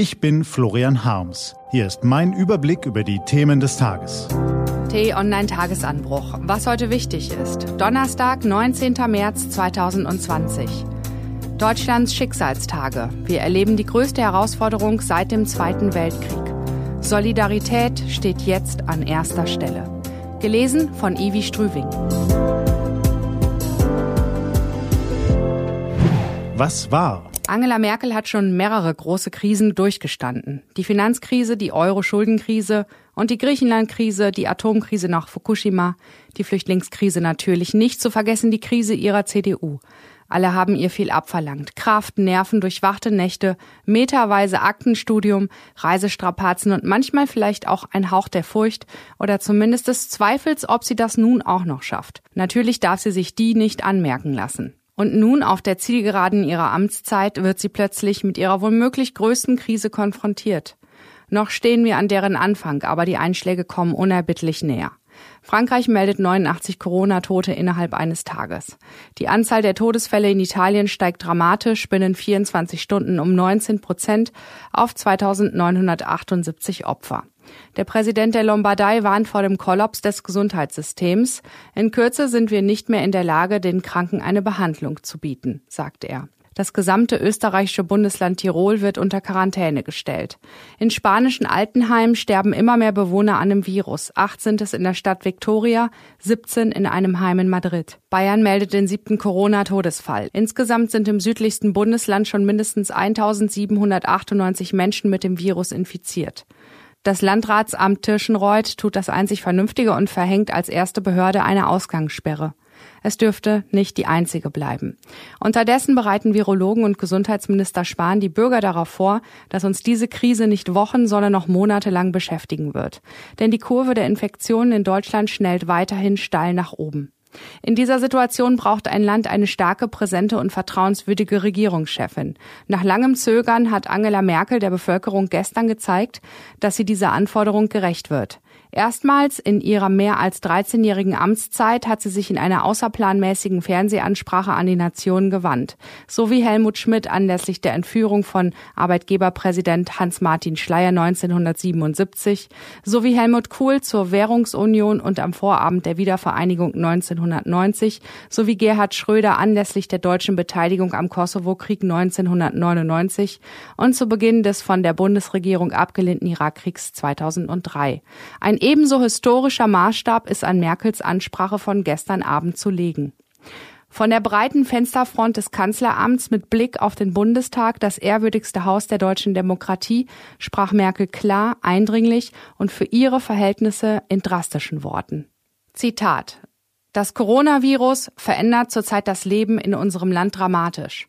Ich bin Florian Harms. Hier ist mein Überblick über die Themen des Tages. T-Online-Tagesanbruch. Was heute wichtig ist. Donnerstag, 19. März 2020. Deutschlands Schicksalstage. Wir erleben die größte Herausforderung seit dem Zweiten Weltkrieg. Solidarität steht jetzt an erster Stelle. Gelesen von Ivi Strüving. Was war? Angela Merkel hat schon mehrere große Krisen durchgestanden. Die Finanzkrise, die Euro-Schuldenkrise und die Griechenland-Krise, die Atomkrise nach Fukushima, die Flüchtlingskrise natürlich nicht zu vergessen die Krise ihrer CDU. Alle haben ihr viel abverlangt. Kraft, Nerven, durchwachte Nächte, meterweise Aktenstudium, Reisestrapazen und manchmal vielleicht auch ein Hauch der Furcht oder zumindest des Zweifels, ob sie das nun auch noch schafft. Natürlich darf sie sich die nicht anmerken lassen. Und nun auf der Zielgeraden ihrer Amtszeit wird sie plötzlich mit ihrer womöglich größten Krise konfrontiert. Noch stehen wir an deren Anfang, aber die Einschläge kommen unerbittlich näher. Frankreich meldet 89 Corona-Tote innerhalb eines Tages. Die Anzahl der Todesfälle in Italien steigt dramatisch binnen 24 Stunden um 19 Prozent auf 2978 Opfer. Der Präsident der Lombardei warnt vor dem Kollaps des Gesundheitssystems. In Kürze sind wir nicht mehr in der Lage, den Kranken eine Behandlung zu bieten, sagt er. Das gesamte österreichische Bundesland Tirol wird unter Quarantäne gestellt. In spanischen Altenheimen sterben immer mehr Bewohner an dem Virus. Acht sind es in der Stadt Victoria, 17 in einem Heim in Madrid. Bayern meldet den siebten Corona-Todesfall. Insgesamt sind im südlichsten Bundesland schon mindestens 1798 Menschen mit dem Virus infiziert. Das Landratsamt Tirschenreuth tut das einzig Vernünftige und verhängt als erste Behörde eine Ausgangssperre. Es dürfte nicht die einzige bleiben. Unterdessen bereiten Virologen und Gesundheitsminister Spahn die Bürger darauf vor, dass uns diese Krise nicht Wochen, sondern noch Monate lang beschäftigen wird. Denn die Kurve der Infektionen in Deutschland schnellt weiterhin steil nach oben. In dieser Situation braucht ein Land eine starke, präsente und vertrauenswürdige Regierungschefin. Nach langem Zögern hat Angela Merkel der Bevölkerung gestern gezeigt, dass sie dieser Anforderung gerecht wird. Erstmals in ihrer mehr als 13-jährigen Amtszeit hat sie sich in einer außerplanmäßigen Fernsehansprache an die Nation gewandt, so wie Helmut Schmidt anlässlich der Entführung von Arbeitgeberpräsident Hans-Martin Schleyer 1977, so wie Helmut Kohl zur Währungsunion und am Vorabend der Wiedervereinigung 1990, so wie Gerhard Schröder anlässlich der deutschen Beteiligung am Kosovo-Krieg 1999 und zu Beginn des von der Bundesregierung abgelehnten Irakkriegs 2003. Ein ebenso historischer Maßstab ist an Merkels Ansprache von gestern Abend zu legen. Von der breiten Fensterfront des Kanzleramts mit Blick auf den Bundestag, das ehrwürdigste Haus der deutschen Demokratie, sprach Merkel klar, eindringlich und für ihre Verhältnisse in drastischen Worten. Zitat Das Coronavirus verändert zurzeit das Leben in unserem Land dramatisch.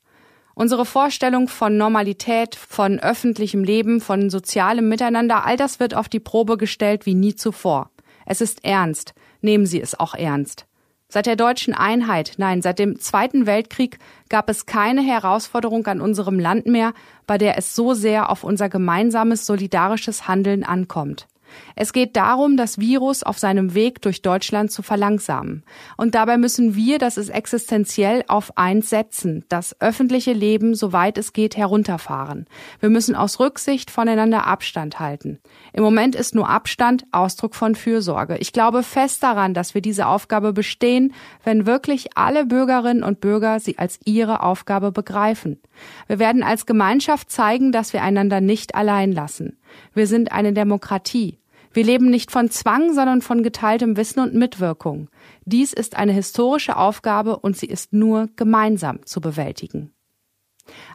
Unsere Vorstellung von Normalität, von öffentlichem Leben, von sozialem Miteinander, all das wird auf die Probe gestellt wie nie zuvor. Es ist ernst. Nehmen Sie es auch ernst. Seit der deutschen Einheit, nein, seit dem Zweiten Weltkrieg gab es keine Herausforderung an unserem Land mehr, bei der es so sehr auf unser gemeinsames solidarisches Handeln ankommt. Es geht darum, das Virus auf seinem Weg durch Deutschland zu verlangsamen. Und dabei müssen wir, das ist existenziell, auf eins setzen, das öffentliche Leben, soweit es geht, herunterfahren. Wir müssen aus Rücksicht voneinander Abstand halten. Im Moment ist nur Abstand Ausdruck von Fürsorge. Ich glaube fest daran, dass wir diese Aufgabe bestehen, wenn wirklich alle Bürgerinnen und Bürger sie als ihre Aufgabe begreifen. Wir werden als Gemeinschaft zeigen, dass wir einander nicht allein lassen. Wir sind eine Demokratie. Wir leben nicht von Zwang, sondern von geteiltem Wissen und Mitwirkung. Dies ist eine historische Aufgabe und sie ist nur gemeinsam zu bewältigen.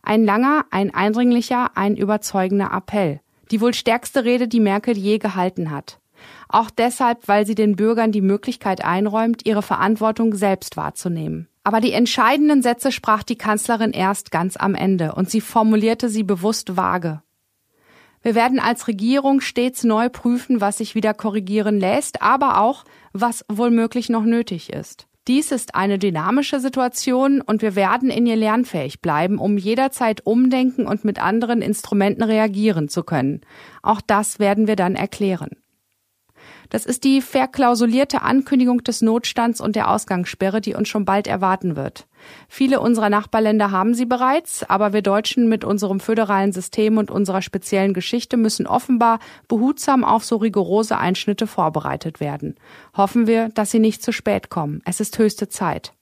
Ein langer, ein eindringlicher, ein überzeugender Appell. Die wohl stärkste Rede, die Merkel je gehalten hat. Auch deshalb, weil sie den Bürgern die Möglichkeit einräumt, ihre Verantwortung selbst wahrzunehmen. Aber die entscheidenden Sätze sprach die Kanzlerin erst ganz am Ende und sie formulierte sie bewusst vage. Wir werden als Regierung stets neu prüfen, was sich wieder korrigieren lässt, aber auch, was womöglich noch nötig ist. Dies ist eine dynamische Situation und wir werden in ihr lernfähig bleiben, um jederzeit umdenken und mit anderen Instrumenten reagieren zu können. Auch das werden wir dann erklären. Das ist die verklausulierte Ankündigung des Notstands und der Ausgangssperre, die uns schon bald erwarten wird. Viele unserer Nachbarländer haben sie bereits, aber wir Deutschen mit unserem föderalen System und unserer speziellen Geschichte müssen offenbar behutsam auf so rigorose Einschnitte vorbereitet werden. Hoffen wir, dass sie nicht zu spät kommen. Es ist höchste Zeit.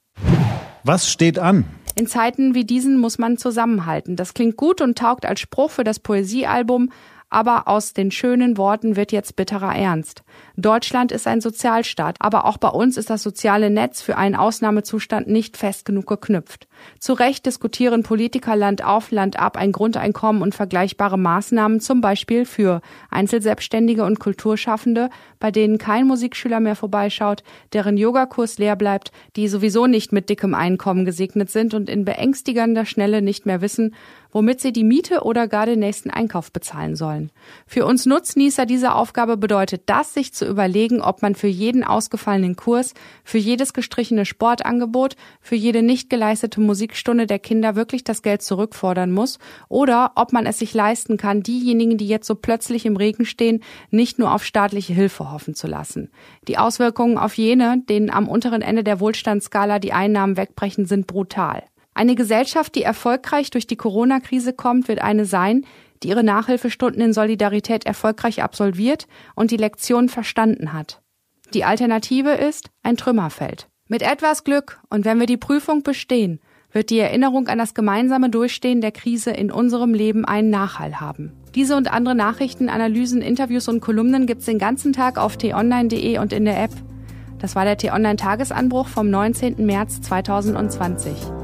Was steht an? In Zeiten wie diesen muss man zusammenhalten. Das klingt gut und taugt als Spruch für das Poesiealbum, aber aus den schönen Worten wird jetzt bitterer Ernst. Deutschland ist ein Sozialstaat, aber auch bei uns ist das soziale Netz für einen Ausnahmezustand nicht fest genug geknüpft. Zu Recht diskutieren Politiker Land auf, Land ab ein Grundeinkommen und vergleichbare Maßnahmen, zum Beispiel für Einzelselbstständige und Kulturschaffende, bei denen kein Musikschüler mehr vorbeischaut, deren Yogakurs leer bleibt, die sowieso nicht mit dickem Einkommen gesegnet sind und in beängstigender Schnelle nicht mehr wissen, womit sie die Miete oder gar den nächsten Einkauf bezahlen sollen. Für uns Nutznießer dieser Aufgabe bedeutet das, sich zu überlegen, ob man für jeden ausgefallenen Kurs, für jedes gestrichene Sportangebot, für jede nicht geleistete Musikstunde der Kinder wirklich das Geld zurückfordern muss oder ob man es sich leisten kann, diejenigen, die jetzt so plötzlich im Regen stehen, nicht nur auf staatliche Hilfe hoffen zu lassen. Die Auswirkungen auf jene, denen am unteren Ende der Wohlstandsskala die Einnahmen wegbrechen, sind brutal. Eine Gesellschaft, die erfolgreich durch die Corona-Krise kommt, wird eine sein, die ihre Nachhilfestunden in Solidarität erfolgreich absolviert und die Lektion verstanden hat. Die Alternative ist ein Trümmerfeld. Mit etwas Glück und wenn wir die Prüfung bestehen, wird die Erinnerung an das gemeinsame Durchstehen der Krise in unserem Leben einen Nachhall haben. Diese und andere Nachrichten, Analysen, Interviews und Kolumnen gibt's den ganzen Tag auf t-online.de und in der App. Das war der T-Online Tagesanbruch vom 19. März 2020.